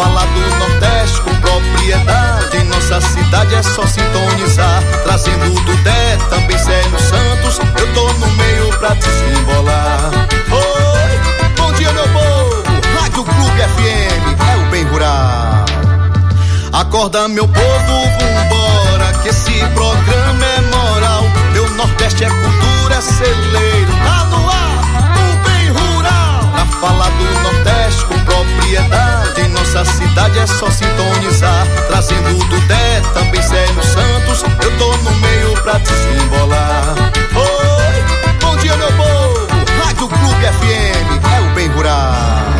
fala do Nordeste com propriedade, nossa cidade é só sintonizar. Trazendo o Dudé, também Célio Santos, eu tô no meio pra desembolar. Oi, bom dia meu povo, Rádio Clube FM, é o bem rural. Acorda meu povo, vambora, que esse programa é moral. Meu Nordeste é cultura, é celeiro, tá no ar, o bem rural. Na fala do Nordeste propriedade, nossa cidade é só sintonizar. Trazendo o Dudé, também Célio Santos, eu tô no meio pra desembolar. Oi, bom dia meu povo, Rádio Clube FM, é o bem rural.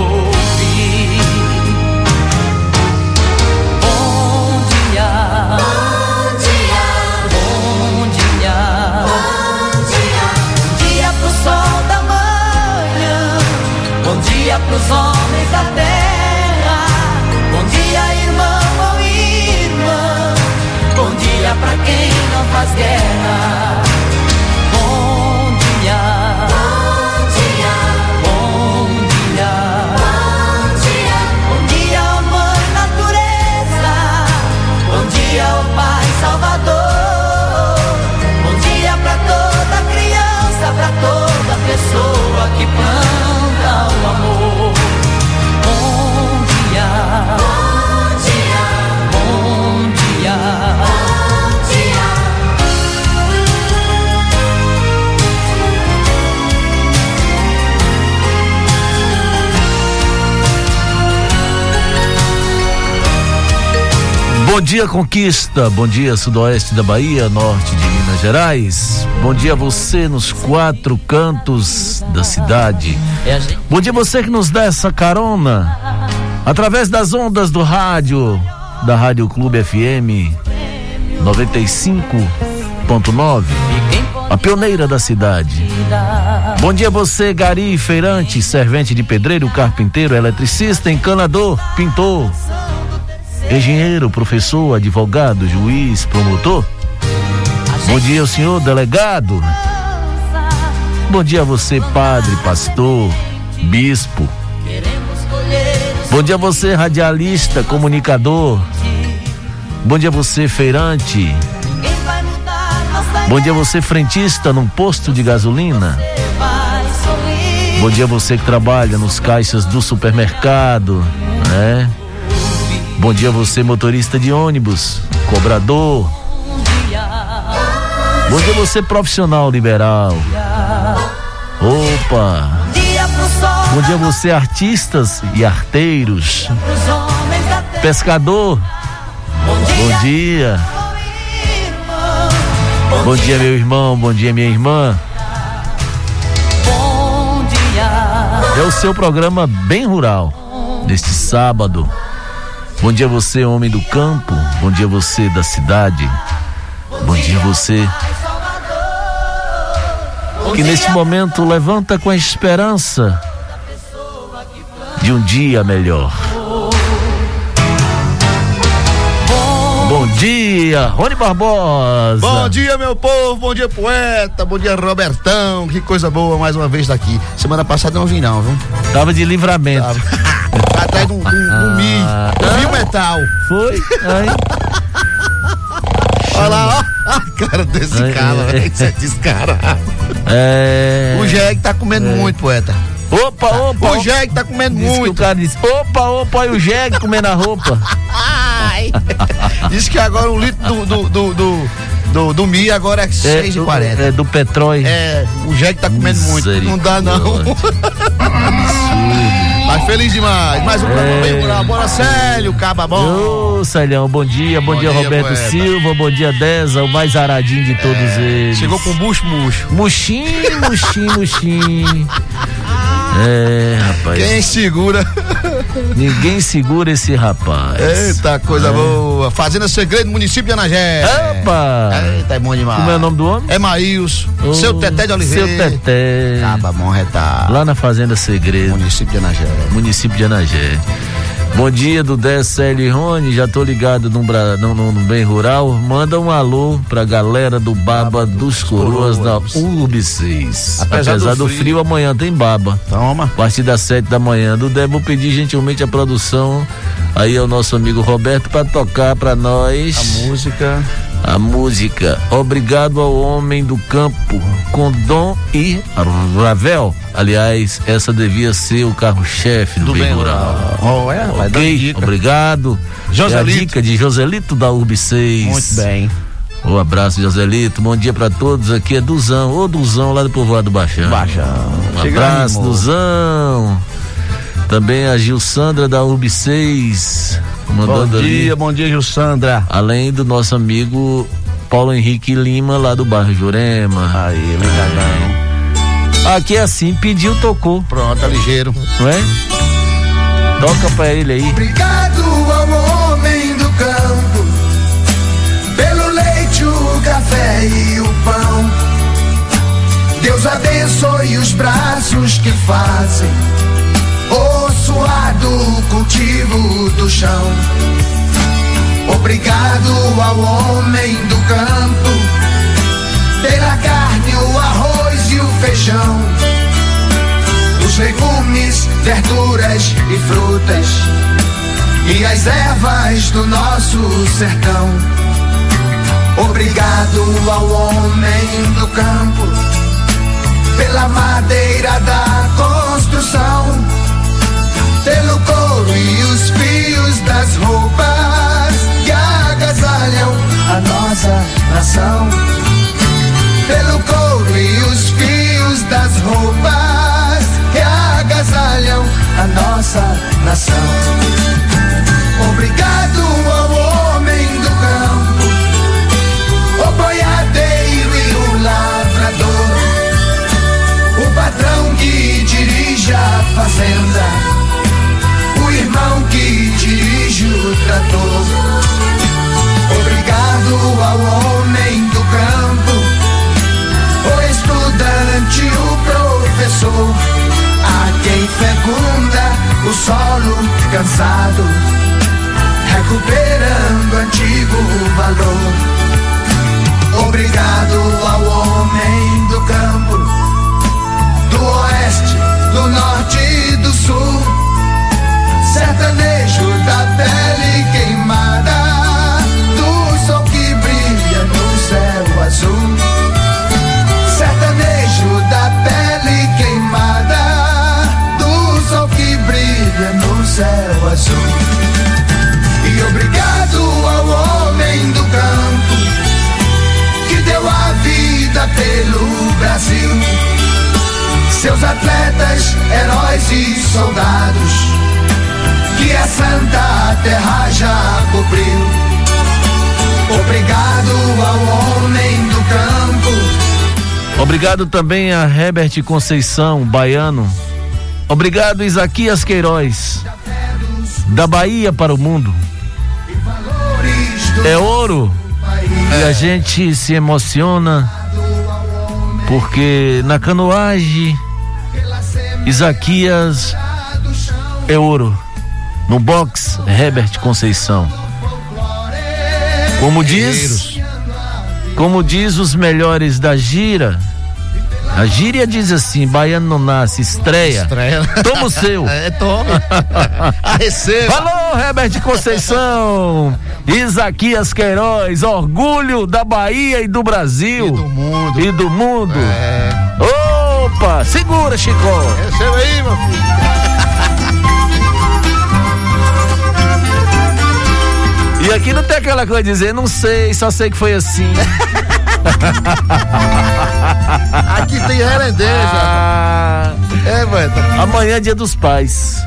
dia pros homens da terra. Bom dia, irmão ou irmã. Bom dia pra quem não faz guerra. Bom dia, Conquista. Bom dia, Sudoeste da Bahia, Norte de Minas Gerais. Bom dia a você nos quatro cantos da cidade. É a Bom dia você que nos dá essa carona através das ondas do rádio, da Rádio Clube FM 95.9, a pioneira da cidade. Bom dia você, gari, feirante, servente de pedreiro, carpinteiro, eletricista, encanador, pintor, engenheiro, professor, advogado, juiz, promotor. Bom dia, senhor delegado. Bom dia a você, padre, pastor, bispo. Bom dia a você, radialista, comunicador. Bom dia a você, feirante. Bom dia a você, frentista num posto de gasolina. Bom dia a você que trabalha nos caixas do supermercado, né? Bom dia você, motorista de ônibus, cobrador. Bom dia você, profissional liberal. Opa! Bom dia você, artistas e arteiros. Pescador, Bom dia. Bom dia, meu irmão. Bom dia, minha irmã. É o seu programa bem rural neste sábado. Bom dia você, homem do campo. Bom dia você da cidade. Bom dia você. Que neste momento levanta com a esperança de um dia melhor. Bom dia, Rony Barbosa. Bom dia, meu povo. Bom dia, poeta. Bom dia, Robertão. Que coisa boa mais uma vez daqui. Semana passada não vim, não, viu? Tava de livramento. Tava. De um, um, um Mi. Ah, um metal. Foi? Aí. Olha lá, ó. A cara desse Ai, cara, velho. Isso é descarado. É. O Jeg tá comendo é. muito, poeta. Opa, opa. O Jeg tá comendo muito. o cara disse: opa, opa, olha o Jeg comendo a roupa. Ai. Diz que agora um litro do, do, do, do do, do Mi agora é 6,40. É, é, do petróleo. É, o Jeg tá comendo muito. Não dá, não. Mas feliz demais. Mais um é. programa bem rural. Bora, Célio, caba bom. Ô, Célio, bom dia. Bom, bom dia, dia, Roberto poeta. Silva. Bom dia, Deza, o mais aradinho de todos é. eles. Chegou com bucho, murcho. Muxim, muxim, muxim. É, rapaz. Quem segura? Ninguém segura esse rapaz. Eita, coisa é. boa. Fazenda Segredo, município de Anagé. Opa! Eita, é bom demais. Como é o nome do homem? É Maílson. Oh, seu Teté de Oliveira. Seu Teté. Acaba bom retar. Lá na Fazenda Segredo. Município de Anagé. Município de Anagé. Bom dia do DSL Rony, já tô ligado no, no, no, no, Bem Rural. Manda um alô pra galera do Baba, dos Coroas, da URB 6. Apesar, Apesar do, frio. do, frio. amanhã tem Baba. Toma. A partir das 7 da manhã. Do vou pedir gentilmente a produção aí ao nosso amigo Roberto para tocar para nós. A música a música Obrigado ao Homem do Campo, com Dom e Ravel. Aliás, essa devia ser o carro-chefe do, do Bem Rural. Oh, é, ok, obrigado. Joselito. É a dica de Joselito da URB 6. Muito bem. Um abraço, Joselito. Bom dia para todos. Aqui é Duzão, ô Duzão, lá do povoado Baixão. Baixão. Um abraço, Duzão. Também a Gilsandra da URB 6. Mandando bom dia, ali, bom dia, Gilsandra. Além do nosso amigo Paulo Henrique Lima, lá do bairro Jurema. Aí, ligadão. Aqui é assim, pediu, tocou. Pronto, tá ligeiro. Não é? Toca pra ele aí. Obrigado ao homem do campo, pelo leite, o café e o pão. Deus abençoe os braços que fazem o suado cultivo do chão. Obrigado ao homem do campo, pela carne, o arroz e o feijão, os legumes, verduras e frutas, e as ervas do nosso sertão. Obrigado ao homem do campo, pela madeira da construção pelo couro e os fios das roupas que agasalham a nossa nação. Pelo couro e os fios das roupas que agasalham a nossa nação. Obrigado ao homem do campo, o boiadeiro e o lavrador, o patrão que dirige a fazenda irmão que dirige o trator. Obrigado ao homem do campo, o estudante, o professor, a quem fecunda o solo cansado, recuperando antigo valor. Obrigado ao homem do Atletas, heróis e soldados que a santa terra já cobriu. Obrigado ao homem do campo. Obrigado também a Herbert Conceição, baiano. Obrigado Isaquias Queiroz, da Bahia para o mundo. É ouro E a gente se emociona porque na canoagem Isaquias é ouro. No box, Herbert Conceição. Como diz, como diz os melhores da gira, a gíria diz assim: baiano não nasce, estreia. Estreia. Toma o seu. É, tome. Receba. Falou, Herbert Conceição. Isaquias Queiroz, orgulho da Bahia e do Brasil. E do mundo. E do mundo. É. Segura, Chico. Receba aí, meu filho. E aqui não tem aquela coisa de dizer, não sei, só sei que foi assim. Aqui tem rerendeja. Ah, É, mano. amanhã é dia dos pais.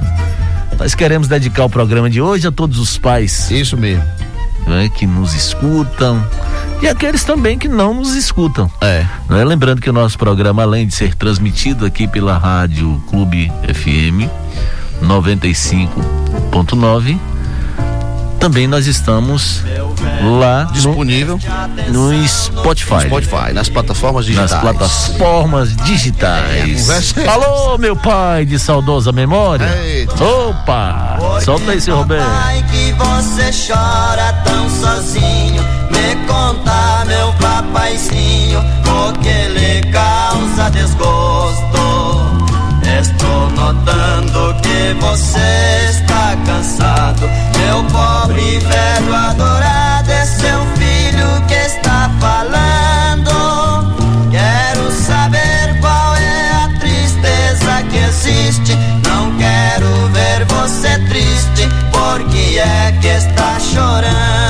Nós queremos dedicar o programa de hoje a todos os pais Isso mesmo. Né, que nos escutam e aqueles também que não nos escutam. É. Né? Lembrando que o nosso programa, além de ser transmitido aqui pela Rádio Clube FM 95.9, também nós estamos lá no, Disponível no Spotify. Spotify, nas plataformas digitais. Nas plataformas digitais. é Alô, meu pai de saudosa memória. Eita. Opa! Solta aí, seu Roberto. Pai, que você chora tão sozinho. Me conta, meu papaizinho, o que lhe causa desgosto. Estou notando que você está cansado. Meu pobre velho adorado, é seu filho que está falando. Quero saber qual é a tristeza que existe. Não quero ver você triste, porque é que está chorando.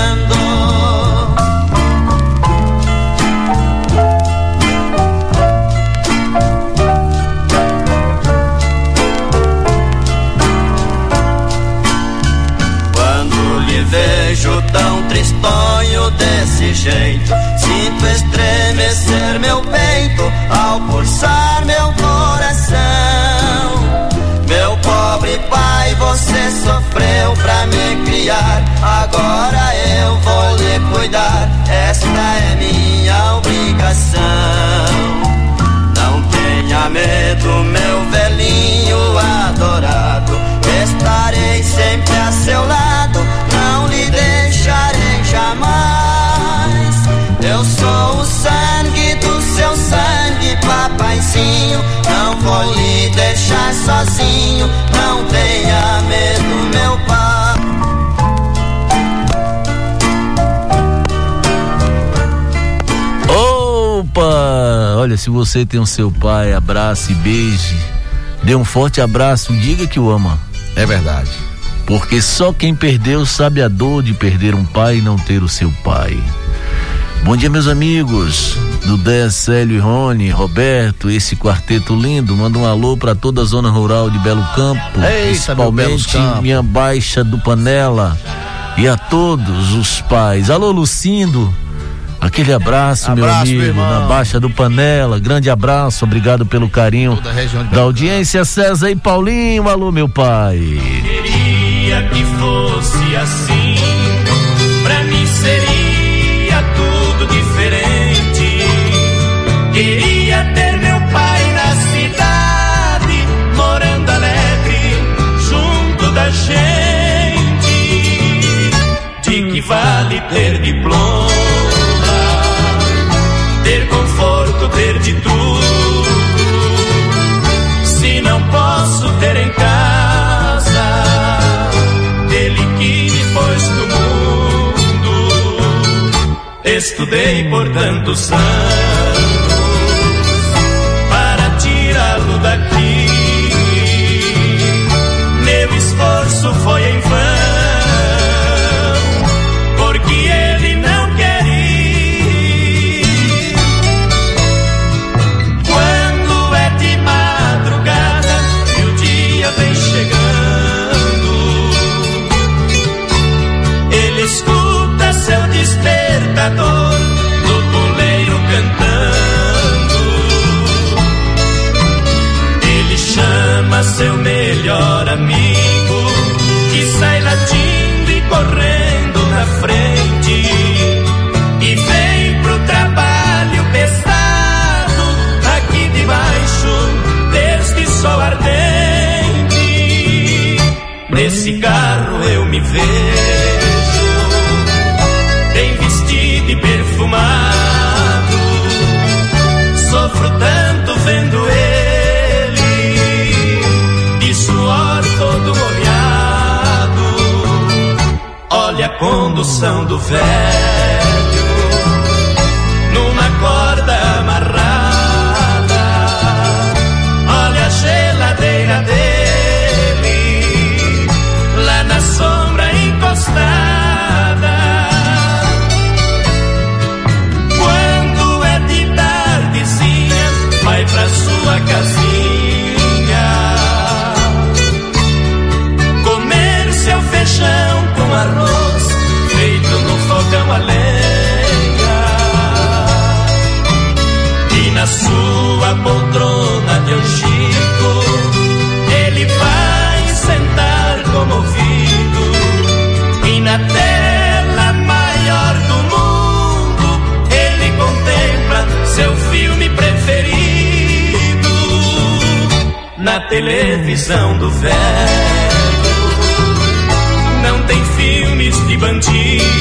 Tristonho desse jeito, sinto estremecer meu peito ao pulsar meu coração. Meu pobre pai, você sofreu pra me criar, agora eu vou lhe cuidar, esta é minha obrigação. Não tenha medo, meu velhinho adorado. Eu sou o sangue do seu sangue, papaizinho. Não vou lhe deixar sozinho, não tenha medo, meu pai. Opa! Olha, se você tem o seu pai, abrace e beije. Dê um forte abraço, diga que o ama. É verdade. Porque só quem perdeu sabe a dor de perder um pai e não ter o seu pai. Bom dia, meus amigos. Dudé, Célio e Rony, Roberto, esse quarteto lindo. Manda um alô para toda a zona rural de Belo Campo. Eita, meu principalmente Campos. minha baixa do Panela. E a todos os pais. Alô, Lucindo. Aquele abraço, meu Abraço, meu amigo, irmão. na Baixa do Panela. Grande abraço, obrigado pelo carinho da audiência. César e Paulinho, alô, meu pai. Queria que fosse assim. Diploma, ter conforto, ter de tudo se não posso ter em casa ele que me pôs no mundo. Estudei por tantos filmes de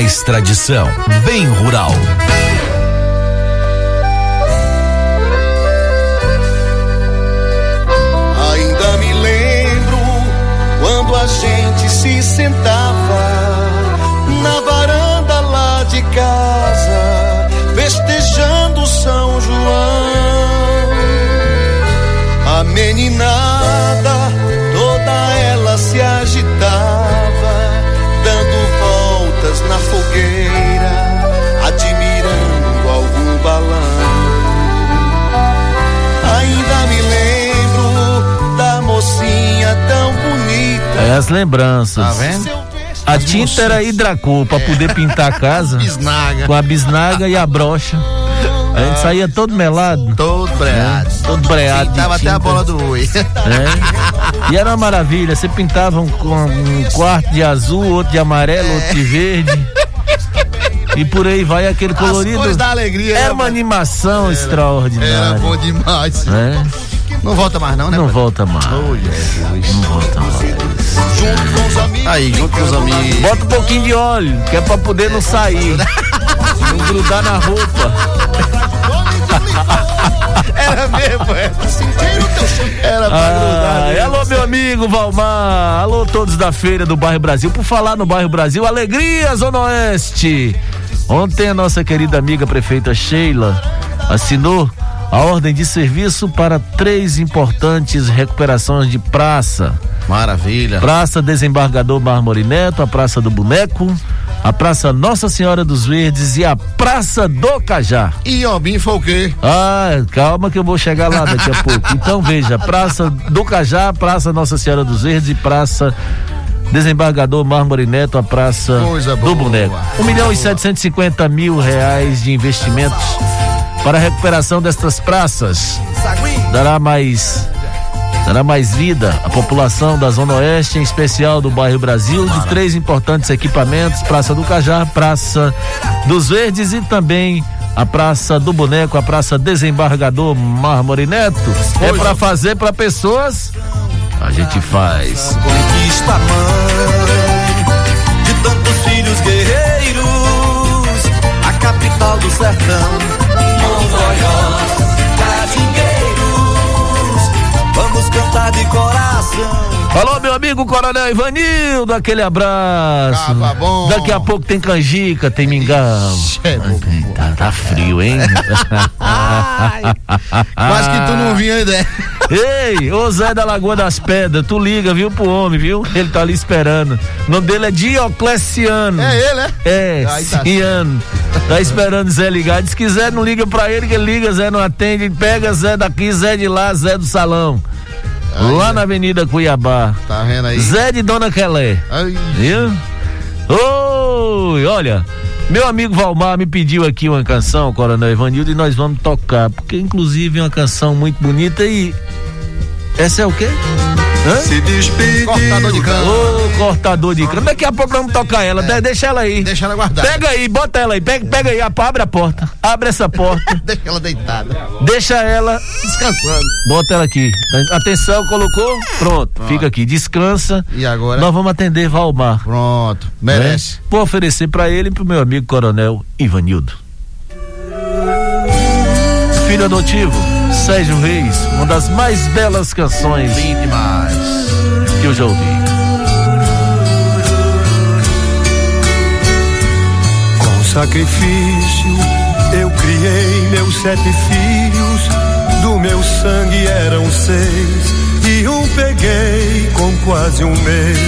mais tradição. Bem rural. Ainda me lembro quando a gente se sentava É as lembranças. Tá vendo? A tinta era hidracor pra poder pintar a casa. Bisnaga. Com a bisnaga e a brocha. A gente saía todo melado. Todo breado. Todo breado. de Tava até a bola do oi. É. E era uma maravilha. Você pintava um, um quarto de azul, outro de amarelo, outro de verde. E por aí vai aquele As colorido. da alegria. É né, uma animação Era extraordinária. bom demais. É, Não volta mais não, né? não pai? volta mais. Oh, Jesus. Não volta mais. Junto com os amigos. Aí, junto com os amigos. Bota um pouquinho de óleo, que é pra poder não sair. Não grudar na roupa. Era mesmo, é. Era pra grudar. Ah, mesmo. alô, meu amigo Valmar. Alô, todos da feira do bairro Brasil. Por falar no bairro Brasil, alegria, Zona Oeste. Ontem a nossa querida amiga prefeita Sheila assinou a ordem de serviço para três importantes recuperações de praça. Maravilha. Praça Desembargador Mármore Neto, a Praça do Boneco, a Praça Nossa Senhora dos Verdes e a Praça do Cajá. E Obim foi o quê? Ah, calma que eu vou chegar lá daqui a pouco. Então veja, Praça do Cajá, Praça Nossa Senhora dos Verdes e Praça Desembargador Mármore Neto, a Praça do. Boneco. 1 milhão e 750 mil reais de investimentos para a recuperação destas praças. Dará mais dará mais vida à população da Zona Oeste, em especial do bairro Brasil, de três importantes equipamentos: Praça do Cajá, Praça dos Verdes e também a Praça do Boneco, a Praça Desembargador Mármore Neto. É para fazer para pessoas. A gente faz. Conquista a mãe de tantos filhos guerreiros, a capital do sertão. Mongoiós, cantar de coração. Alô, meu amigo Coronel Ivanildo, aquele abraço. Tava bom. Daqui a pouco tem canjica, tem mingau. É. Tá, tá frio, hein? Quase que tu não vinha a ideia. Ei, ô Zé da Lagoa das Pedras, tu liga, viu, pro homem, viu? Ele tá ali esperando. O nome dele é Diocleciano. É ele, é? É, Aí tá Ciano. Tá esperando Zé ligar. Diz que Zé não liga pra ele, que ele liga, Zé não atende. Pega Zé daqui, Zé de lá, Zé do salão. Lá na Avenida Cuiabá. Tá vendo aí? Zé de Dona. Ai, Viu? Oi, olha, meu amigo Valmar me pediu aqui uma canção, Coronel Ivanildo, e nós vamos tocar, porque inclusive é uma canção muito bonita e Essa é o quê? Hã? Se despediu. Cortador de cana. Ô, cortador de cana. Daqui a pouco vamos tocar ela. De- Deixa ela aí. Deixa ela guardada. Pega aí, bota ela aí. Pega, pega aí, abre a porta. Abre essa porta. Deixa ela deitada. deixa ela. Descansando. Bota ela aqui. Atenção, colocou? Pronto. Fica aqui. Descansa. E agora? Nós vamos atender Valmar. Pronto. né? Merece. Vou oferecer pra ele e pro meu amigo coronel Ivanildo. Filho adotivo, Sérgio Reis, uma das mais belas canções Lindo demais. que eu já ouvi. Com sacrifício eu criei meus sete filhos, do meu sangue eram seis, e um peguei com quase um mês.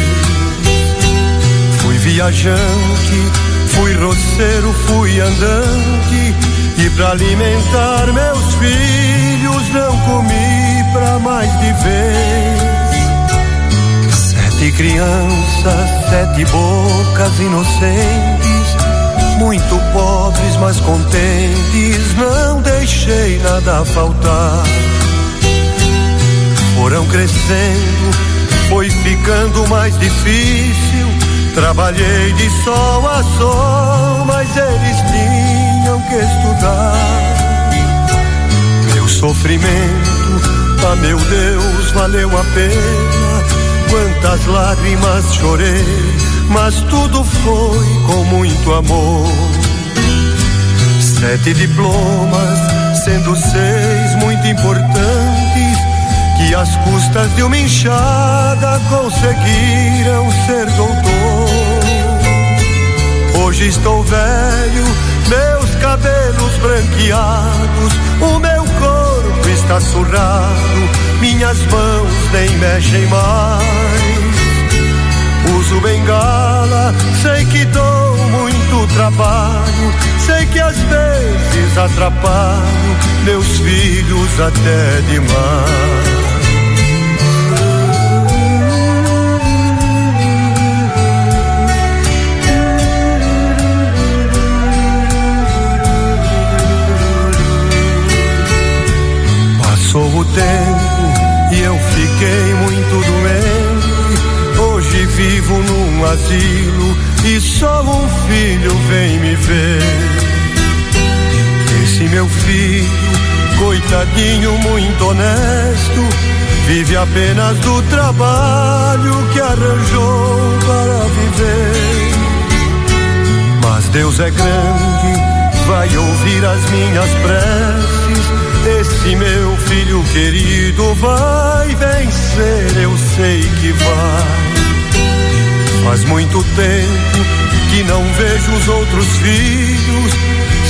Fui viajante, fui roceiro, fui andante, e pra alimentar meus filhos não comi pra mais de vez. Sete crianças, sete bocas inocentes, muito pobres, mas contentes, não deixei nada faltar. Foram crescendo, foi ficando mais difícil. Trabalhei de sol a sol, mas eles sofrimento, ah meu Deus, valeu a pena. Quantas lágrimas chorei, mas tudo foi com muito amor. Sete diplomas, sendo seis muito importantes, que às custas de uma enxada conseguiram ser doutor. Hoje estou velho, meus cabelos branqueados, o meu está surrado, minhas mãos nem mexem mais. Uso bengala, sei que dou muito trabalho, sei que às vezes atrapalho meus filhos até demais. Tempo e eu fiquei muito doente. Hoje vivo num asilo e só um filho vem me ver. Esse meu filho, coitadinho, muito honesto, vive apenas do trabalho que arranjou para viver. Mas Deus é grande, vai ouvir as minhas preces. Esse meu filho querido vai vencer, eu sei que vai. Faz muito tempo que não vejo os outros filhos.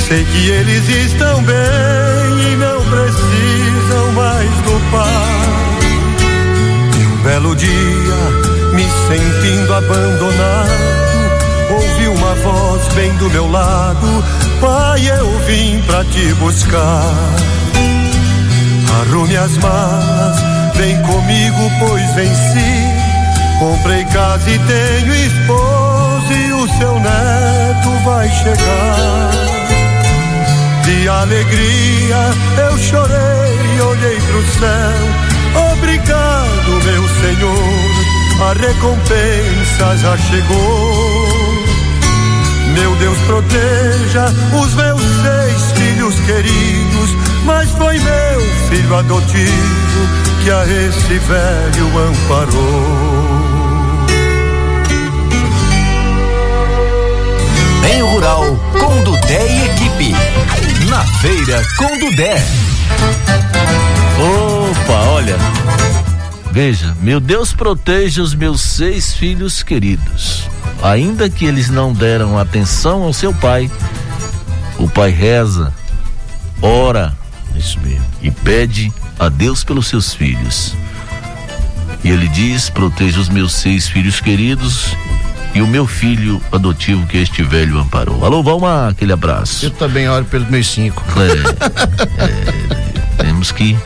Sei que eles estão bem e não precisam mais do pai. E um belo dia, me sentindo abandonado, ouvi uma voz bem do meu lado: Pai, eu vim pra te buscar. Arrume as malas, vem comigo, pois venci. Comprei casa e tenho esposa e o seu neto vai chegar. De alegria eu chorei, olhei pro céu. Obrigado, meu Senhor, a recompensa já chegou. Meu Deus proteja os meus seis filhos queridos, mas foi meu filho adotivo que a esse velho amparou. Bem Rural com Dudé e equipe. Na feira com Dudé. Opa, olha. Veja, meu Deus proteja os meus seis filhos queridos. Ainda que eles não deram atenção ao seu pai, o pai reza, ora, isso mesmo, e pede a Deus pelos seus filhos. E ele diz: proteja os meus seis filhos queridos e o meu filho adotivo que este velho amparou. Alô, Valmar, aquele abraço. Eu também oro pelos meus cinco. É, é, temos que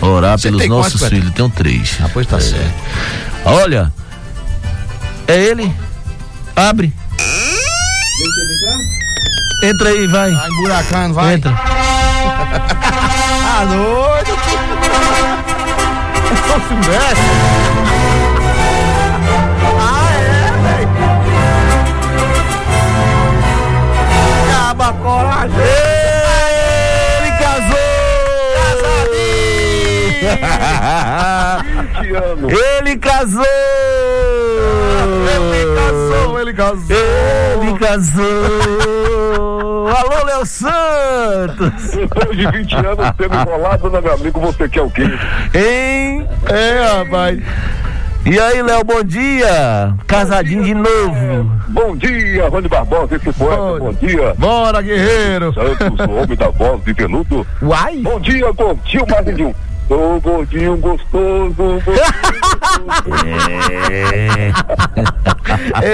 orar Você pelos tem nossos quantos, filhos. Tenho três. Ah, pois tá É. certo. Olha, é ele. Abre. Entra aí, vai. Vai emburacando, vai. Entra. Ah, doido. Não se mexe. Ah, é, velho. Acaba a coragem. Ele casou! Ele casou! Ele casou, ele casou. Ele casou! Alô, Léo Santos! Depois de 20 anos tendo enrolado, né, meu amigo? Você quer o quê? Hein? É, rapaz. E aí, Léo, bom dia! Casadinho de novo! Bom dia, Rony Barbosa, esse poeta. Bom- Bom dia. Bora, guerreiro. Santos, o homem da voz de veludo. Uai. Bom dia, gordinho mais de um. Ô, gordinho gostoso, gordinho É.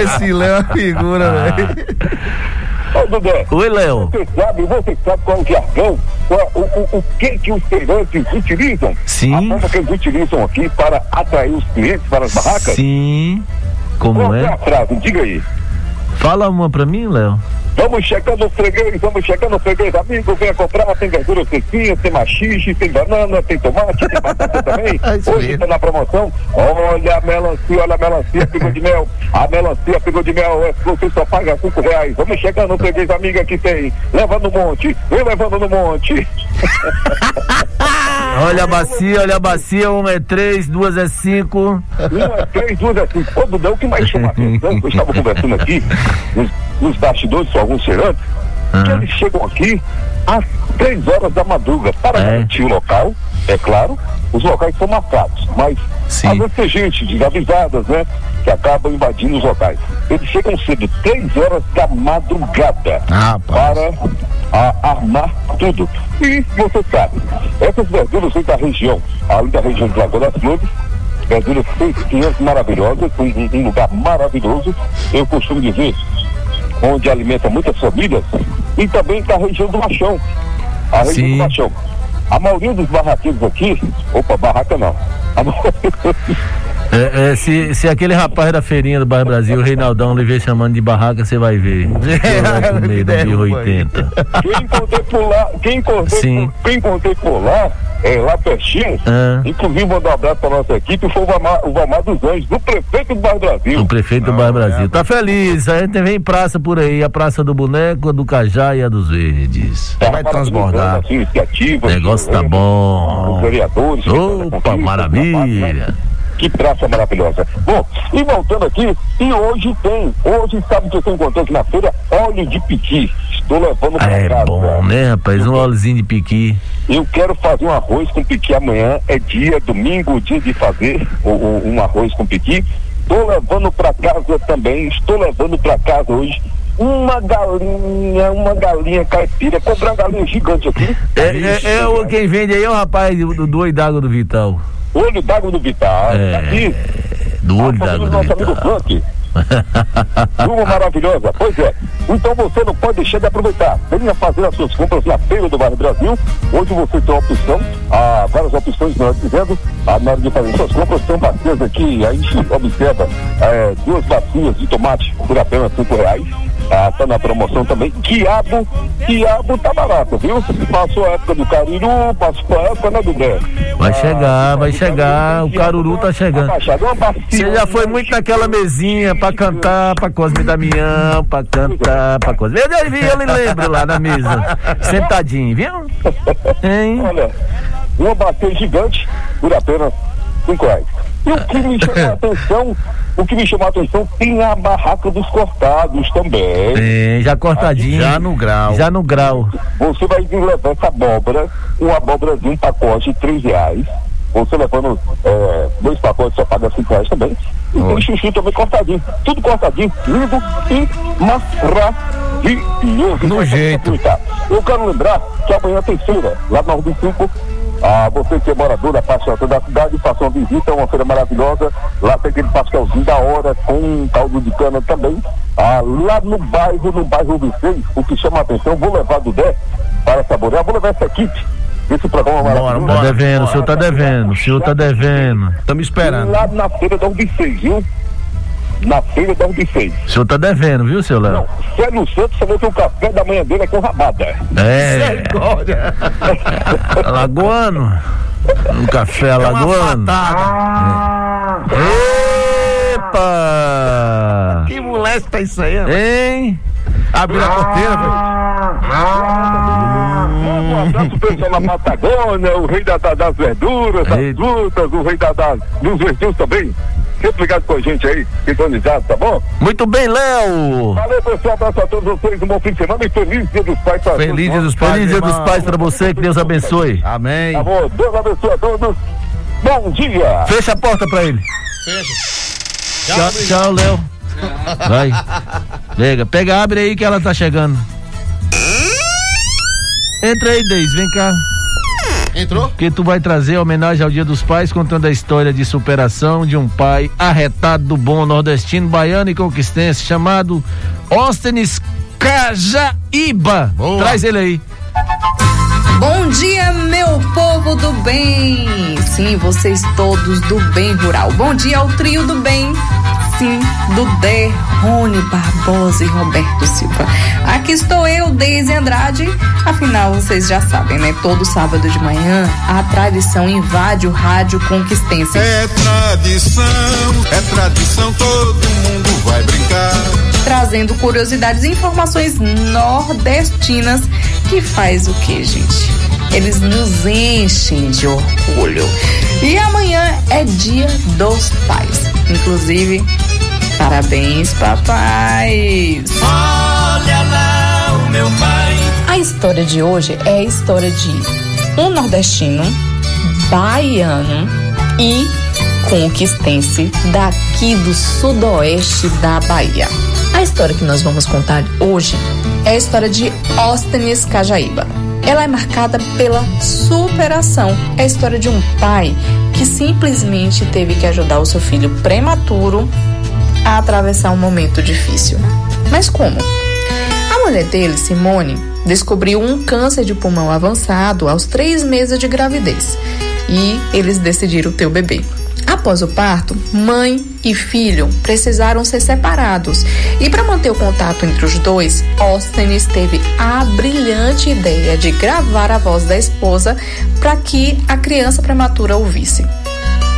Esse Léo é uma figura, velho. Ô, Dudé, Oi, Léo. você sabe, você sabe qual é o jargão? Qual- o, o, o que que os feirantes utilizam? Sim. A forma que eles utilizam aqui para atrair os clientes para as barracas? Sim. Como Qual é é? a frase? Diga aí. Fala uma pra mim, Léo. Vamos chegando no freguês, vamos chegando no freguês, amigo, venha comprar, tem verdura fresquinha, tem machixe, tem banana, tem tomate, tem batata também. Isso Hoje está na promoção, olha a melancia, olha a melancia, pegou de mel, a melancia pegou de mel, é, você só paga cinco reais, vamos chegando no freguês, amiga, que tem, leva no monte, vem levando no monte. Olha a bacia, olha a bacia, uma é três, duas é cinco. Uma, três, duas, assim. Ô, Dudão, o que mais chama atenção? Eu estava conversando aqui nos, nos bastidores com alguns feirantes, que eles chegam aqui às três horas da madruga para É. garantir o local, é claro, os locais são marcados, mas Sim. às vezes tem gente desavisadas, né, que acabam invadindo os locais. Eles chegam cedo, três horas da madrugada, Rapaz. para a- armar tudo. E você sabe, essas verduras vêm da região, além da região de Lagoa das Flores, verduras fresquinhas, maravilhosas, um- um lugar maravilhoso, eu costumo dizer, onde alimenta muitas famílias, e também da região do Machão. A região Sim. do Machão. A maioria dos barraqueiros aqui, opa, barraca não. A maioria- É, é, se, se aquele rapaz da feirinha do Bairro Brasil, o Reinaldão, lhe vê chamando de barraca, você vai ver. É, no meio aí. 80. quem encontrei por lá, quem encontrei, Sim. por, quem encontrei por lá, é, lá pertinho, Ah. inclusive mandar um abraço para nossa equipe, foi o Valmar, o Valmar dos Anjos, do prefeito do Bairro Brasil. O prefeito do Bairro Brasil. Tá feliz, a gente vem praça por aí, a praça do boneco, a do Cajá e a dos verdes. Tá vai transbordar. Assim, O negócio tá Os bom. vereadores. estão na Opa, maravilha. Que praça maravilhosa. Bom, e voltando aqui, e hoje tem, hoje sabe o que eu estou encontrando aqui na feira? Óleo de piqui. Estou levando para É casa. bom, né, rapaz? Um óleozinho de piqui. Eu quero fazer um arroz com piqui amanhã. É dia, domingo, dia de fazer o- o- um arroz com piqui. Estou levando para casa também. Estou levando para casa hoje uma galinha, uma galinha caipira. Comprei uma galinha gigante aqui. É, é, é o, quem vende aí é o rapaz do, do olho d'água do Vital. Olho d'água do Vital. É, Tá aqui. Do olho d'água do do nosso amigo Vital. Frank. Turma maravilhosa. Pois é. Então você não pode deixar de aproveitar. Venha fazer as suas compras na Feira do Bairro Brasil. Hoje você tem uma opção, há várias opções, melhor dizendo, ah, na hora de fazer suas compras, tem bacias aqui, a gente observa é, duas bacias de tomate por apenas cinco reais. Ah, tá na promoção também. Quiabo, quiabo tá barato, viu? Passou a época do cariru, passou a época, né, do Bé? Vai chegar, vai chegar, o caruru tá chegando. Você já foi muito naquela mesinha pra cantar, pra Cosme Damião, pra cantar, pra Cosme. Eu, eu, eu me lembro lá na mesa, sentadinho, viu? Hein? Olha, uma bacia gigante por apenas cinco reais. E o que me chamou a atenção, o que me chamou a atenção, tem a barraca dos cortados também. Tem, já cortadinho. Já no grau. Já no grau. Você vai levar essa abóbora, uma abóbora de um pacote de três reais. Você levando é, dois pacotes, só paga cinco reais também. E tem chuchu também cortadinho. Tudo cortadinho, lindo e maravilhoso. No jeito. Eu quero lembrar que amanhã tem feira, lá na Rua 5. Ah, você que é morador da parte alta da cidade, faça uma visita, é uma feira maravilhosa. Lá tem aquele pastelzinho da hora, com um caldo de cana também. Ah, lá no bairro, no bairro do Seis, o que chama a atenção, vou levar do Dé para saborear, vou levar essa kit. Esse programa maravilhoso. Tá devendo, o senhor tá devendo, o senhor tá devendo. Estamos esperando. Lá na feira da Urbicês, viu? Na feira da Urbicês. O senhor tá devendo, viu, seu Léo? Não, Célio Santos falou que o café da manhã dele é com rabada. É, Olha. Alagoano. Um café alagoano. Epa! Que moleque tá isso aí? Hein? Abriu a porteira, velho. Um abraço pessoal na Patagônia, o rei da- da- das verduras, das Eita. frutas, o rei da, da- dos verdinhos também. Sempre ligado com a gente aí, sintonizado, tá bom? Muito bem, Léo! Valeu, pessoal, abraço a todos vocês, um bom fim de semana e feliz dia dos pais pra Feliz dia dos pais, Feliz dia dos pais pra você, que Deus abençoe. Amém. nós. Tá bom, Deus abençoe a todos. Bom dia! Fecha a porta pra ele. Tchau, tchau, Léo. Vai. Pega, pega, abre aí que ela tá chegando. Entra aí, Deise, vem cá. Entrou? Que tu vai trazer a homenagem ao Dia dos Pais, contando a história de superação de um pai arretado do bom nordestino, baiano e conquistense, chamado Óstenes Cajaíba. Boa. Traz ele aí. Bom dia, meu povo do bem! Sim, vocês todos do bem rural. Bom dia ao trio do bem. Sim, do Derrone Barbosa e Roberto Silva. Aqui estou eu, Deise Andrade. Afinal, vocês já sabem, né? Todo sábado de manhã, a tradição invade o rádio conquistense. É tradição, é tradição, todo mundo vai brincar. trazendo curiosidades e informações nordestinas que faz o que, gente? Eles nos enchem de orgulho. E amanhã é dia dos pais. Inclusive, parabéns, papais! Olha lá o meu pai. A história de hoje é a história de um nordestino, baiano e conquistense daqui do sudoeste da Bahia. A história que nós vamos contar hoje é a história de Óstenes Cajaíba. Ela é marcada pela superação. É a história de um pai que simplesmente teve que ajudar o seu filho prematuro a atravessar um momento difícil. Mas como? A mulher dele, Simone, descobriu um câncer de pulmão avançado aos três meses de gravidez e eles decidiram ter o bebê. Após o parto, mãe e filho precisaram ser separados. E para manter o contato entre os dois, Óstenes teve a brilhante ideia de gravar a voz da esposa para que a criança prematura ouvisse.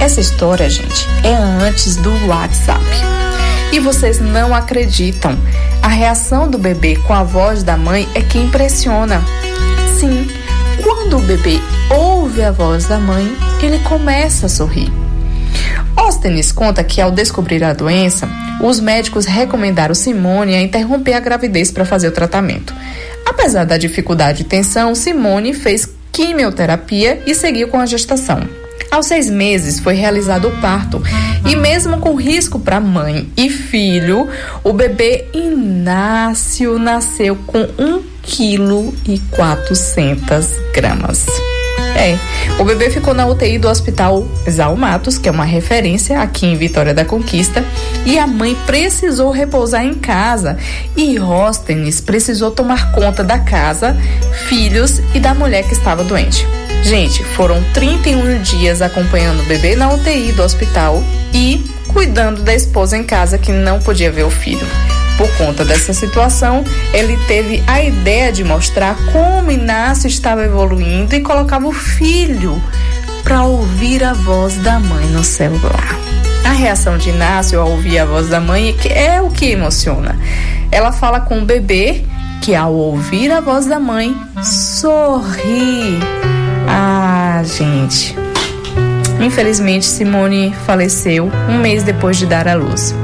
Essa história, gente, é antes do WhatsApp. E vocês não acreditam. A reação do bebê com a voz da mãe é que impressiona. Sim, quando o bebê ouve a voz da mãe, ele começa a sorrir. Óstenes conta que ao descobrir a doença, os médicos recomendaram Simone a interromper a gravidez para fazer o tratamento. Apesar da dificuldade e tensão, Simone fez quimioterapia e seguiu com a gestação. Aos seis meses foi realizado o parto e mesmo com risco para mãe e filho, o bebê Inácio nasceu com 1 quilo e 400 gramas. É, o bebê ficou na UTI do Hospital Zalmatos, que é uma referência aqui em Vitória da Conquista, e a mãe precisou repousar em casa e Róstenes precisou tomar conta da casa, filhos e da mulher que estava doente. Gente, foram 31 dias acompanhando o bebê na UTI do hospital e cuidando da esposa em casa que não podia ver o filho. Por conta dessa situação, ele teve a ideia de mostrar como Inácio estava evoluindo e colocava o filho para ouvir a voz da mãe no celular. A reação de Inácio ao ouvir a voz da mãe é o que emociona. Ela fala com o bebê que, ao ouvir a voz da mãe, sorri. Ah, gente. Infelizmente, Simone faleceu um mês depois de dar à luz.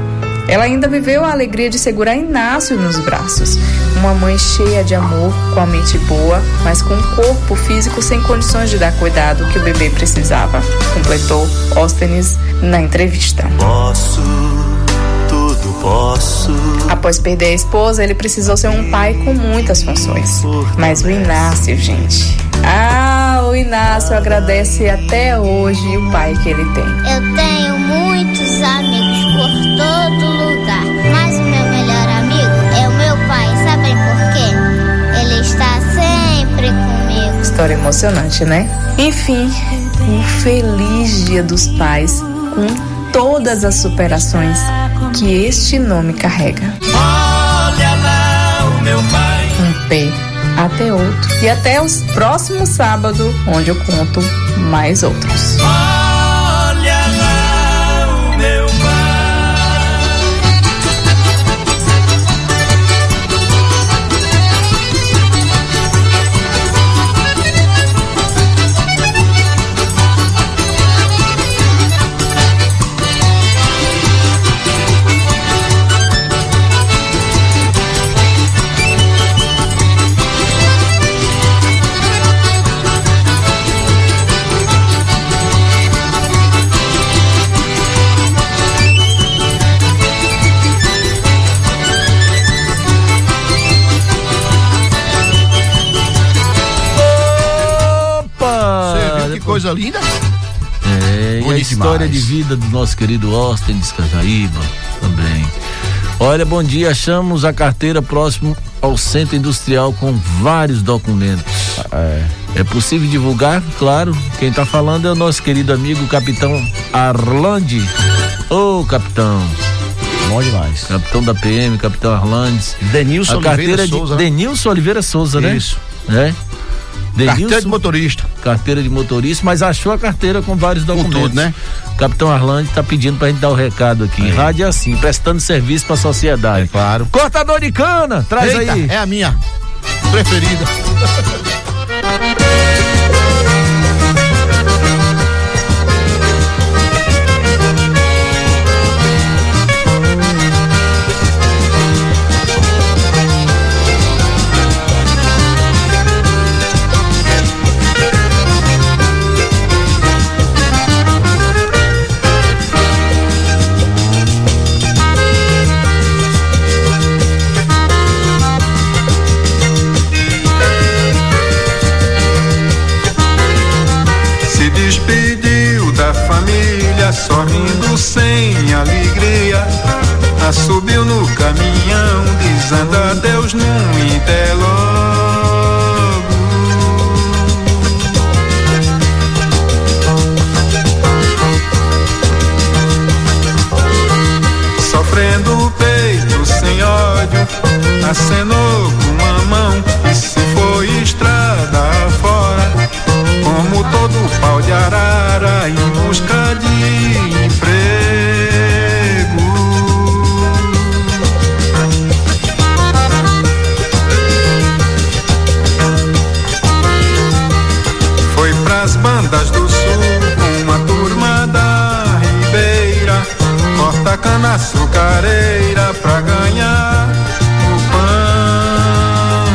Ela ainda viveu a alegria de segurar Inácio nos braços. Uma mãe cheia de amor, com a mente boa, mas com um corpo físico sem condições de dar cuidado que o bebê precisava, completou Óstenes na entrevista. Posso, tudo posso. Após perder a esposa, ele precisou ser um pai com muitas funções. Mas o Inácio, gente. Ah, o Inácio agradece até hoje o pai que ele tem. Eu tenho muitos amigos por todo lugar, mas o meu melhor amigo é o meu pai. Sabem por quê? Ele está sempre comigo. História emocionante, né? Enfim, um feliz Dia dos Pais com todas as superações que este nome carrega. Olha lá o meu pai. um pé até outro. E até o próximo sábado, onde eu conto mais outros. Coisa linda? É, e a Bonito história demais. de vida do nosso querido Austin de Cajaíba também. Olha, bom dia. Achamos a carteira próximo ao centro industrial com vários documentos. É. possível divulgar? Claro. Quem tá falando é o nosso querido amigo capitão Arlande. Ô, capitão. Bom demais. Capitão da PM, capitão Arlandes. Denilson a Oliveira carteira Souza, de né? Denilson Oliveira Souza, né? Isso. É. Carteira de motorista. Carteira de motorista, mas achou a carteira com vários documentos. tudo, né? Capitão Arlande tá pedindo pra gente dar o recado aqui. Aí. Rádio é assim, prestando serviço pra sociedade. É claro. Cortador de cana, traz Eita, aí. É a minha preferida. Assobiu no caminhão, dizendo adeus num interlogo. Sofrendo o peito sem ódio, acenou açucareira pra ganhar o pão.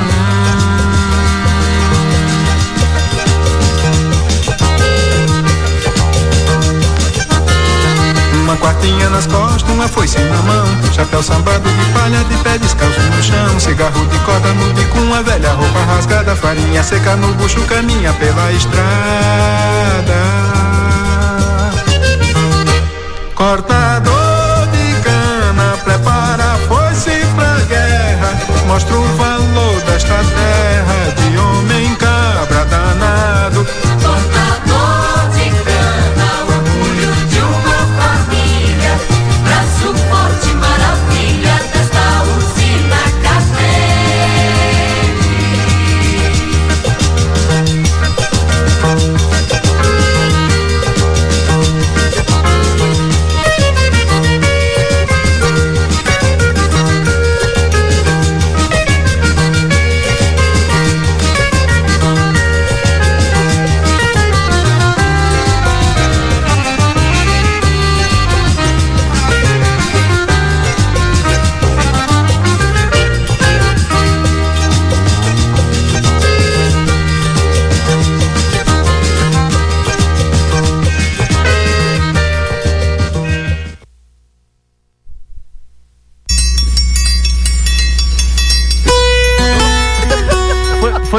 Uma quartinha nas costas, uma foice na mão. Chapéu sambado de palha, de pé descalço no chão. Cigarro de corda no bico, uma velha roupa rasgada. Farinha seca no bucho, caminha pela estrada. Cortador Mostra o valor desta terra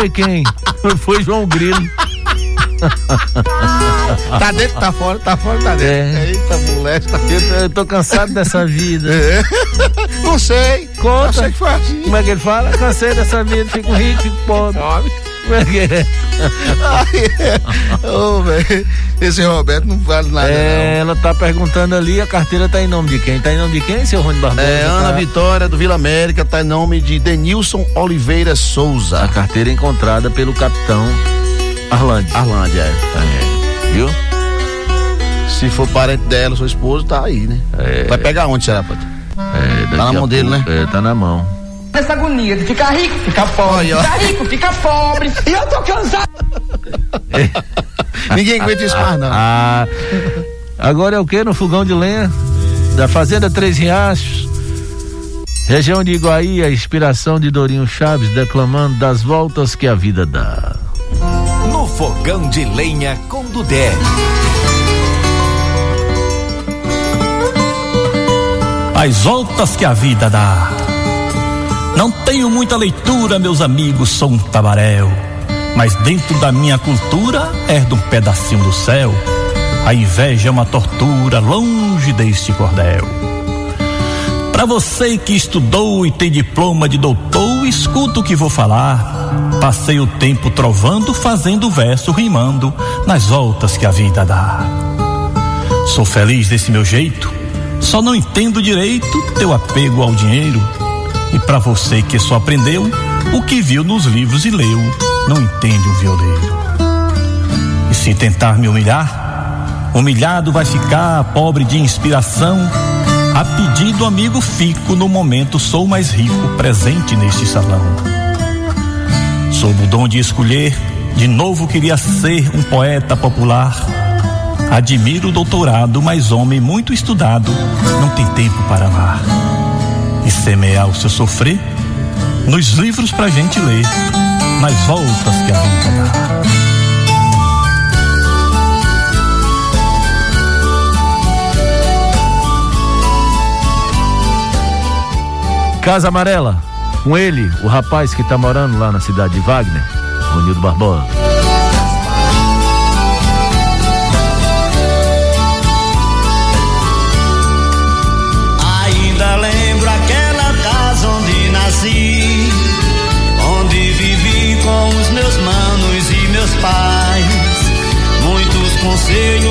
Foi, quem? Foi João Grilo. Tá dentro, tá fora, tá fora, tá dentro. É. Eita, moleque, tá Eu, tô- eu tô cansado dessa vida. É. Não sei. Conta. Achei que foi assim. Como é que ele fala? Cansei dessa vida, fico rico, fico pobre. Homem. Como é que é? Ô, velho, esse Roberto não vale nada, É, ela tá perguntando ali, a carteira tá em nome de quem? Tá em nome de quem, seu Rony Barbosa? É, Ana Tá- Vitória do Vila América tá em nome de Denilson Oliveira Souza. A carteira encontrada pelo capitão Arlande. Arlande, é. Viu? Se for parente dela, sua esposa, tá aí, né? Vai pegar onde, será, Pato? É, daqui na mão dele, pouco- É, tá na mão. Essa agonia de ficar rico, ficar pobre, ficar rico, ficar pobre. E eu tô cansado. Ninguém aguenta isso mais, não. Ah, agora é o que no fogão de lenha? Da Fazenda Três Riachos. Região de Iguaí, a inspiração de Dorinho Chaves declamando das voltas que a vida dá. No fogão de lenha com Dudé. As voltas que a vida dá. Não tenho muita leitura, meus amigos, sou um tabaréu. Mas dentro da minha cultura herdo um pedacinho do céu. A inveja é uma tortura longe deste cordel. Pra você que estudou e tem diploma de doutor, escuta o que vou falar. Passei o tempo trovando, fazendo verso, rimando nas voltas que a vida dá. Sou feliz desse meu jeito, só não entendo direito teu apego ao dinheiro. Pra você que só aprendeu o que viu nos livros e leu, não entende o violeiro. E se tentar me humilhar, humilhado vai ficar, pobre de inspiração. A pedido amigo fico, no momento sou mais rico, presente neste salão. Sob o dom de escolher, de novo queria ser um poeta popular. Admiro o doutorado, mas homem muito estudado não tem tempo para amar. E semear o seu sofrer nos livros pra gente ler, nas voltas que a vida dá. Casa Amarela, com ele, o rapaz que tá morando lá na cidade de Wagner, Ronildo Barbosa. Muitos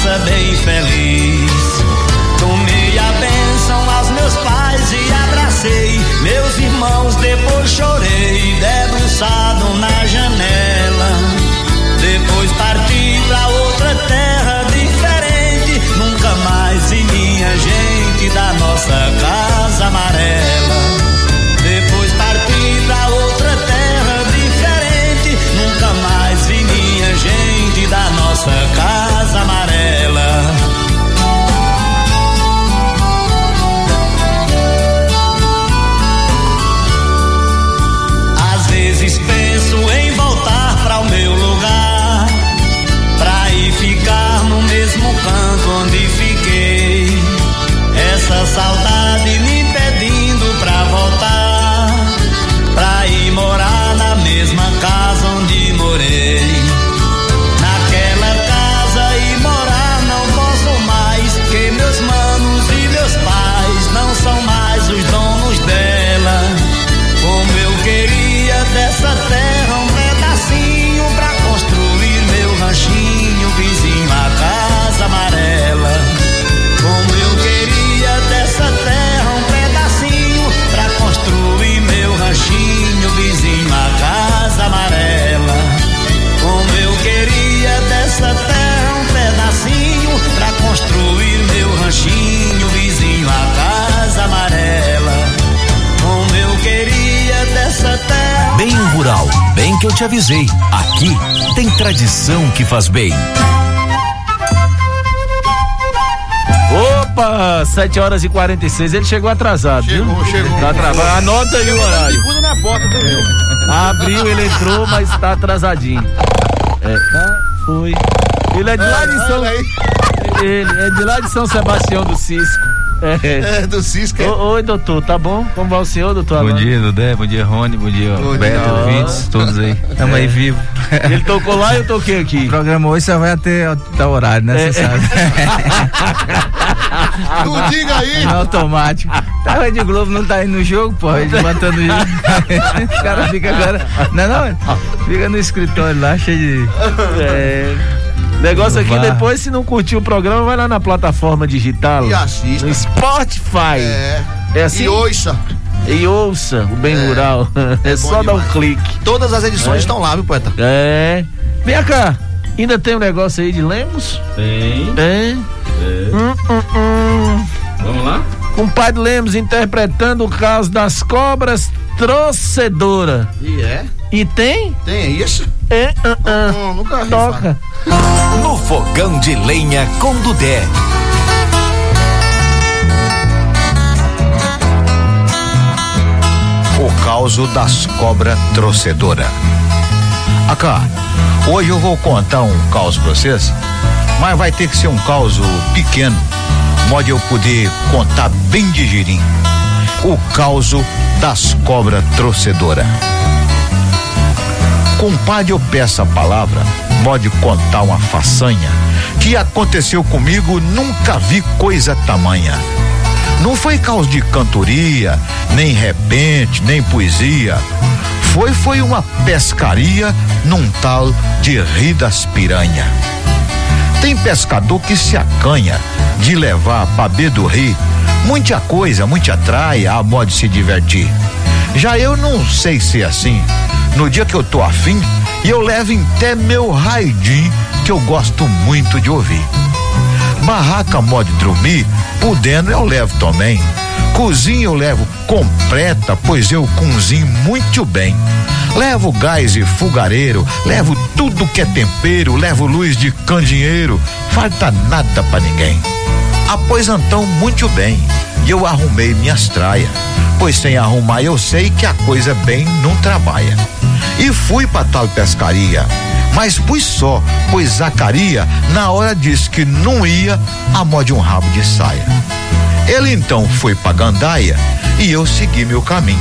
criança bem feliz. Tomei a bênção aos meus pais e abracei meus irmãos. Depois chorei, debruçado na eu te avisei. Aqui tem tradição que faz bem. Opa, 7 horas e 46. Ele chegou atrasado. Chegou, viu? chegou. Tá atrasado. Anota aí o horário. Segunda na porta? Abriu, ele entrou, mas tá atrasadinho. É, tá, foi. Ele é de lá de São. Ele é de lá de São Sebastião do Cisco. É, É, do Cisco. Ô, Oi, doutor, tá bom? Como vai o senhor, doutor? Bom Alan? dia, Dudé, bom dia, Rony, bom dia, Bom Beto, dia. ouvintes, todos aí. Tamo aí vivo. Ele tocou lá e eu toquei aqui. O programa hoje só vai até, o horário, né? Você É. sabe. Não diga aí. No automático. Tá, a Rede Globo não tá indo no jogo, pô, ele botando o jogo. Os caras ficam agora. Não, não, fica no escritório lá, cheio de. É. Negócio aqui, depois, se não curtir o programa, vai lá na plataforma digital. E assista. No Spotify. É. É assim? E ouça. E ouça o Bem É. Rural. É, É só dar um demais. clique. Todas as edições É. estão lá, viu, poeta? É. Vem cá. Ainda tem um negócio aí de Lemos? Tem. É. Hum, hum, hum. Vamos lá? Compadre Lemos interpretando o caso das cobras trocedora. E é? E tem? Tem isso? É, ah, ah. Não, nunca. Toca. No fogão de lenha com Dudé. O causo das cobras trocedora. Acá, hoje eu vou contar um caos pra vocês, mas vai ter que ser um caos pequeno, modo eu poder contar bem de girinho. O causo das cobras trocedora. Compadre, eu peço a palavra, pode contar uma façanha que aconteceu comigo, nunca vi coisa tamanha. Não foi causa de cantoria, nem repente, nem poesia. Foi, foi uma pescaria num tal de Rio das Piranha. Tem pescador que se acanha de levar pra beira do rio muita coisa, muita traia, a modo de se divertir. Já eu não sei ser assim. No dia que eu tô afim, eu levo até meu raidinho, que eu gosto muito de ouvir. Barraca modo de dormir, podendo eu levo também. Cozinha eu levo completa, pois eu cozinho muito bem. Levo gás e fogareiro, levo tudo que é tempero, levo luz de candinheiro, falta nada pra ninguém. Pois então, muito bem, e eu arrumei minhas traias, pois sem arrumar eu sei que a coisa bem não trabalha. E fui pra tal pescaria, mas fui só, pois Zacaria na hora disse que não ia a mó de um rabo de saia. Ele então foi pra Gandaia e eu segui meu caminho.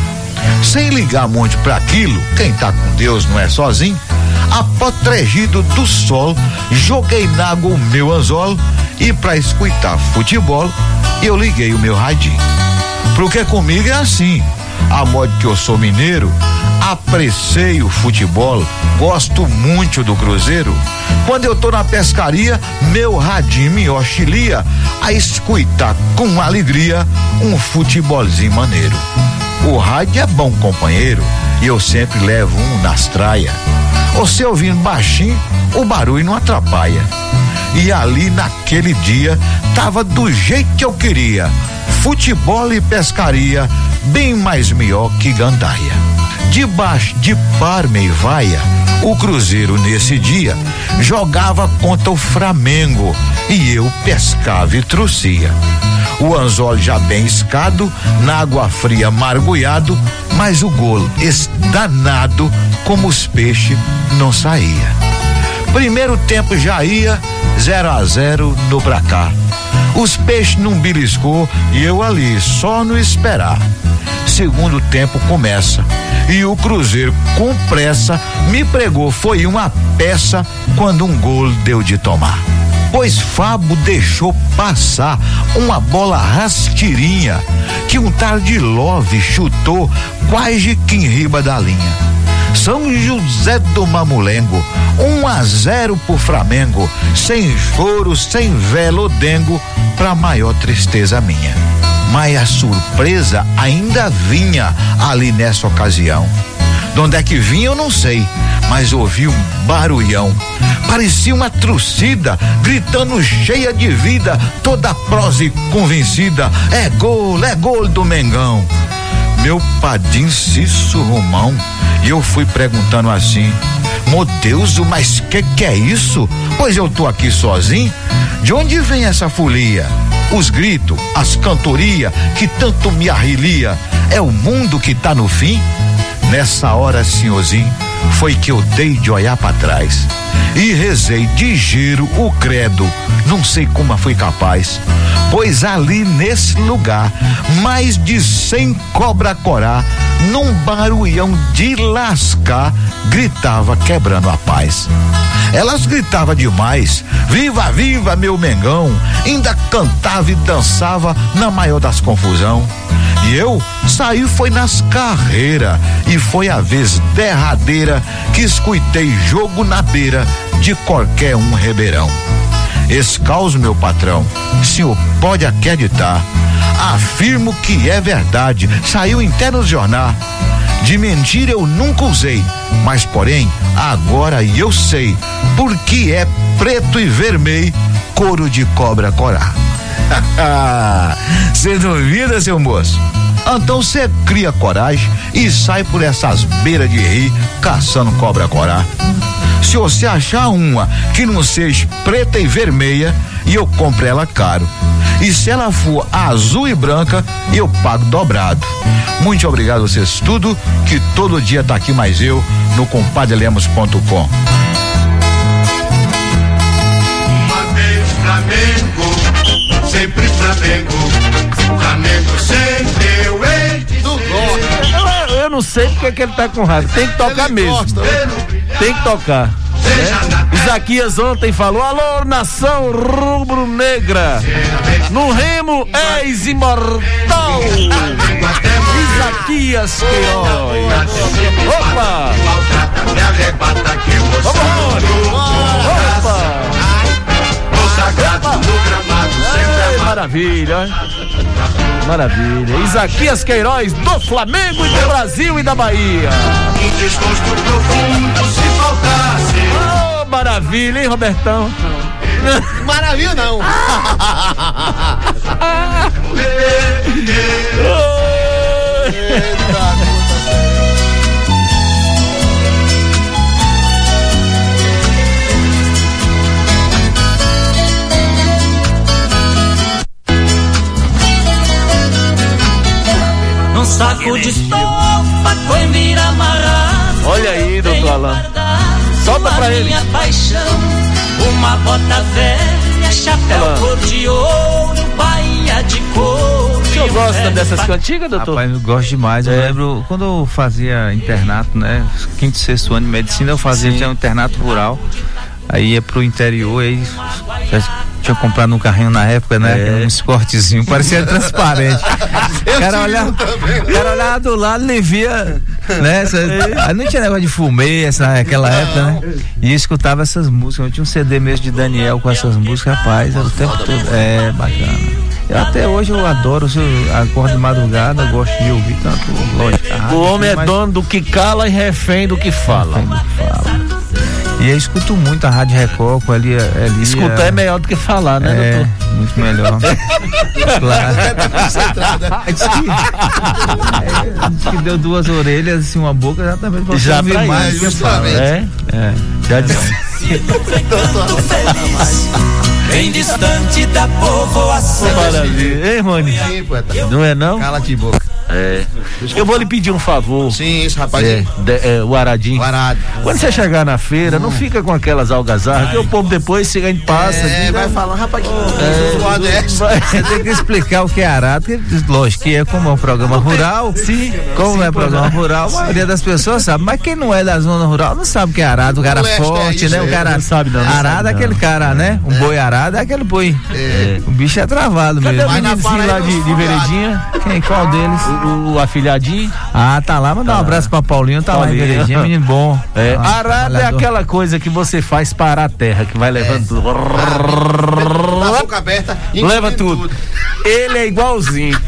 Sem ligar muito pra aquilo, quem tá com Deus não é sozinho. Apotregido do sol, joguei na água o meu anzol e pra escutar futebol, eu liguei o meu radinho. Porque comigo é assim. A modo que eu sou mineiro, apreciei o futebol, gosto muito do Cruzeiro. Quando eu tô na pescaria, meu radinho me auxilia a escutar com alegria um futebolzinho maneiro. O rádio é bom companheiro e eu sempre levo um nas traias. Você ouvindo baixinho, o barulho não atrapalha. E ali naquele dia tava do jeito que eu queria. Futebol e pescaria, bem mais melhor que gandaia. Debaixo de Parme e Vaia, o Cruzeiro nesse dia jogava contra o Flamengo e eu pescava e trouxia. O anzol já bem escado, na água fria margulhado, mas o gol danado como os peixes não saía. Primeiro tempo já ia 0 a 0 no Bracá. Os peixes não beliscou e eu ali só no esperar. Segundo tempo começa e o Cruzeiro com pressa me pregou foi uma peça quando um gol deu de tomar. Pois Fabo deixou passar uma bola rasteirinha que um tal de Love chutou quase que em riba da linha. São José do Mamulengo, 1 um a 0 pro Flamengo, sem choro, sem velodengo, pra maior tristeza minha. Mas a surpresa ainda vinha ali nessa ocasião. De onde é que vinha eu não sei, mas ouvi um barulhão. Parecia uma trucida, gritando cheia de vida, toda prosa e convencida. É gol, é gol do Mengão. meu padim Cício Romão. E eu fui perguntando assim: Meu Deus, mas que que é isso? Pois eu tô aqui sozinho. De onde vem essa folia? Os gritos, as cantorias que tanto me arrilia. É o mundo que tá no fim? Nessa hora, senhorzinho, foi que eu dei de olhar para trás e rezei de giro o credo. Não sei como fui capaz, pois ali nesse lugar, mais de cem cobra corá, num barulhão de lascar, gritava quebrando a paz. Elas gritavam demais, viva, viva meu Mengão, ainda cantava e dançava na maior das confusão. E eu saí foi nas carreiras e foi a vez derradeira que escutei jogo na beira de qualquer um ribeirão. Esse caos, meu patrão, o senhor pode acreditar. Afirmo que é verdade, saiu até no jornal. De mentira eu nunca usei, mas porém, agora eu sei, porque é preto e vermelho, couro de cobra corá. Você duvida, seu moço? Então você cria coragem e sai por essas beiras de rir caçando cobra corá. Se você achar uma que não seja preta e vermelha, e eu compro ela caro. E se ela for azul e branca, eu pago dobrado. Muito obrigado a vocês tudo, que todo dia tá aqui mais eu no compadrelemos.com. Uma vez Flamengo, sempre Flamengo, Flamengo sempre eu hei de Eu, eu não sei porque que ele tá com raiva. Tem que tocar mesmo. Tem que tocar. né? Isaquias ontem falou: Alô, nação rubro-negra. No remo és imortal. Isaquias Queiroz. Opa! vou Opa! Sagrado no gramado, sempre Ei, maravilha, ó. Maravilha. Isaquias Queiroz do Flamengo e do Brasil e da Bahia. Um desgosto profundo se faltasse. Oh, maravilha, hein, Robertão? Maravilha não. Num de coimbira amarrado. Olha aí, doutor Alan. Solta pra ele. Minha paixão, uma bota velha, chapéu Alan. cor de ouro, bainha de couro. O senhor gosta dessas cantigas, doutor? Rapaz, eu gosto demais. Eu É. lembro quando eu fazia internato, né? Quinto e sexto ano de medicina, eu fazia Sim. tinha um internato rural. Aí ia pro interior, aí já tinha comprado um carrinho na época, né? É. Um esportezinho, parecia transparente. O cara olhava, cara olhava do lado, ele via, né? essa- aí não tinha negócio de fumê essa, naquela época, né? E escutava essas músicas. Eu tinha um CD mesmo de Daniel com essas músicas, rapaz, era o tempo todo. É, bacana. Eu, até hoje eu adoro, se eu acordo de madrugada, gosto de ouvir tanto, lógico. O homem é mas- dono do que cala e refém do que fala. E eu escuto muito a Rádio Record com ali. ali Escutar é melhor do que falar, né, é, doutor? muito melhor. claro. Diz que, é, diz que deu duas orelhas, assim, uma boca, exatamente pra Já ouvir mais que fala. É, é. Já disse. Bem distante da povoação. Maravilha. Ei, Rony? Sim, poeta. Não é não? Cala de boca. É. Eu vou lhe pedir um favor. Sim, isso, rapaz. É, de- é, o Aradim. O arado. Quando você chegar na feira, não fica com aquelas algazarras, que o povo depois chega e passa. É, vai "Ah, falar, rapaz, que É, zoado é vai- Você tem que explicar o que é arado, porque, lógico que é como é um programa rural. Sim, Como sim, é programa rural, a maioria das pessoas sabe. Mas quem não é da zona rural não sabe o que é arado. O cara é forte, né? O é, cara não sabe não, não Arado sabe é aquele cara, né? Um boi arado é aquele boi. O bicho é travado Cadê mesmo. o meninozinho lá de, de veredinha? Quem? Qual deles? O, o afilhadinho? Ah, tá lá. Mandar um abraço pra Paulinho. Tá lá em Paulinho. Veredinha, menino bom. É, Ah, arado é aquela coisa que você faz parar a terra, que vai levando tudo. Da boca aberta. Leva tudo. Ele é igualzinho.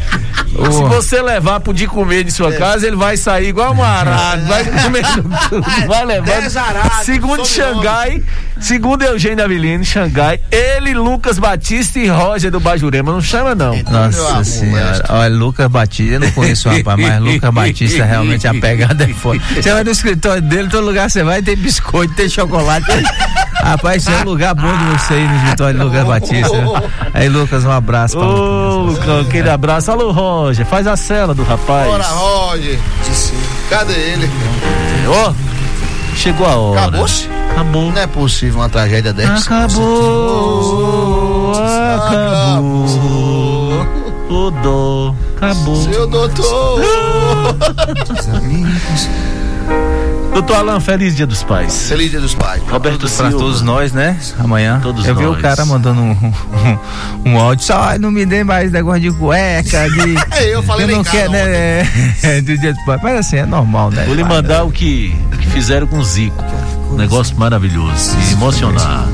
Se você levar pro de comer de sua casa, ele vai sair igual um arado, vai comendo tudo, vai levando. Arados, Segundo Xangai, segundo Eugênio Avelino, Xangai, ele, Lucas Batista e Roger do Bajurema, não chama não. Nossa senhora. Olha, Lucas Batista, eu não conheço o rapaz, mas Lucas Batista realmente a pegada é forte. Você vai no escritório dele, todo lugar você vai, tem biscoito, tem chocolate. Rapaz, isso é um lugar bom de você ir no escritório de Lucas Batista. Aí, Lucas, um abraço pra Ô, Lucão, aquele abraço. Alô, Roger, faz a cela do rapaz. Bora, Roger. Cadê ele? Ó, chegou a hora. Acabou-se? Acabou. Não é possível uma tragédia dessa. Acabou, acabou. O dó, acabou. Seu doutor. Doutor Alan, feliz dia dos pais. Feliz dia dos pais. Roberto pra Silva. todos nós, né? Amanhã. Todos eu vi nós. o cara mandando um, um, um áudio, só "Ai, não me dê mais negócio de cueca, de. É, eu falei em não quero, né? É, do dia dos pais. Mas assim, é normal, né? Vou lhe mandar o que, que fizeram com o Zico. Um negócio maravilhoso. E emocionar.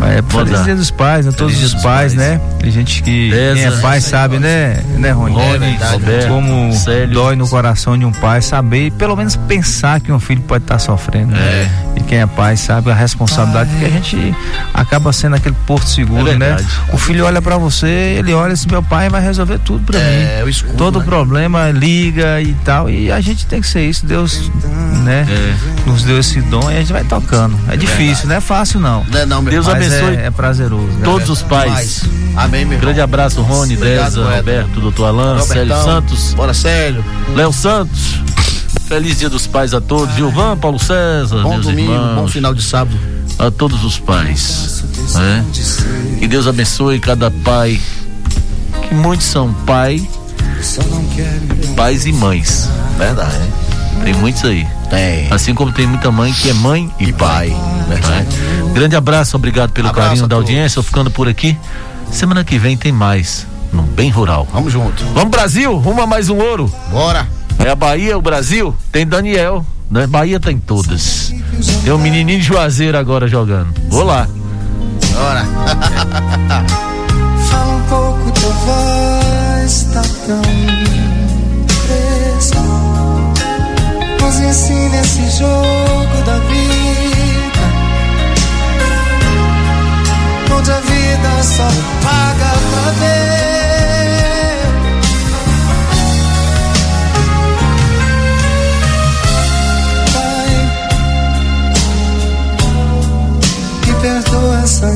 Mas é Vou feliz dia dos pais, né? Todos os pais, pais. né? Tem gente que quem é pai sabe, né? Né, Rony? Rony, É verdade. Roberto, Como Célio. dói no coração de um pai saber e pelo menos pensar que um filho pode estar sofrendo. né? E quem é pai sabe a responsabilidade, porque a gente acaba sendo aquele porto seguro, É né? verdade. O filho olha pra você, ele olha assim, meu pai vai resolver tudo pra É, mim. escudo, Todo né? problema liga e tal. E a gente tem que ser isso. Deus, né? É. Nos deu esse dom e a gente vai tocando. É difícil, não é fácil não. Não é não, meu Deus pai. Abençoe é, é prazeroso. né? todos os pais. Amém, meu irmão. Grande abraço, Rony, Obrigado, Deza. Roberto, doutor Alan, Célio. Santos, Bora, Célio. Léo Santos. Feliz dia dos pais a todos. Gilvan, Paulo César, Bom meus domingo, irmãos. bom final de sábado. a todos os pais. Né? Que Deus abençoe cada pai. Que muitos são pai, pais e mães. Verdade. Tem muitos aí. Tem. Assim como tem muita mãe que é mãe e, pai. né? Grande abraço, obrigado pelo Abraço carinho da audiência. Eu ficando por aqui. Semana que vem tem mais. No Bem Rural. Vamos junto. Vamos, Brasil! Rumo a mais um ouro. Bora. É a Bahia, o Brasil. Tem Daniel. Né? Bahia tem todas. Tem um menininho de Juazeiro agora jogando. Vou lá. Bora. Fala um pouco, tua voz tá tão fresca. Nos ensina esse jogo da vida. Só paga pra ver. Pai, me perdoa essa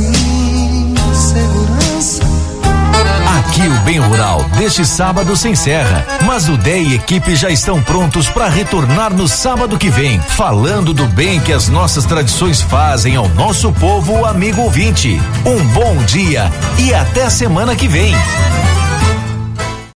Aqui o Bem Rural deste sábado se encerra, mas o DEI e equipe já estão prontos para retornar no sábado que vem, falando do bem que as nossas tradições fazem ao nosso povo amigo ouvinte. Um bom dia e até semana que vem.